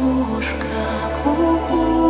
кукушка, кукушка.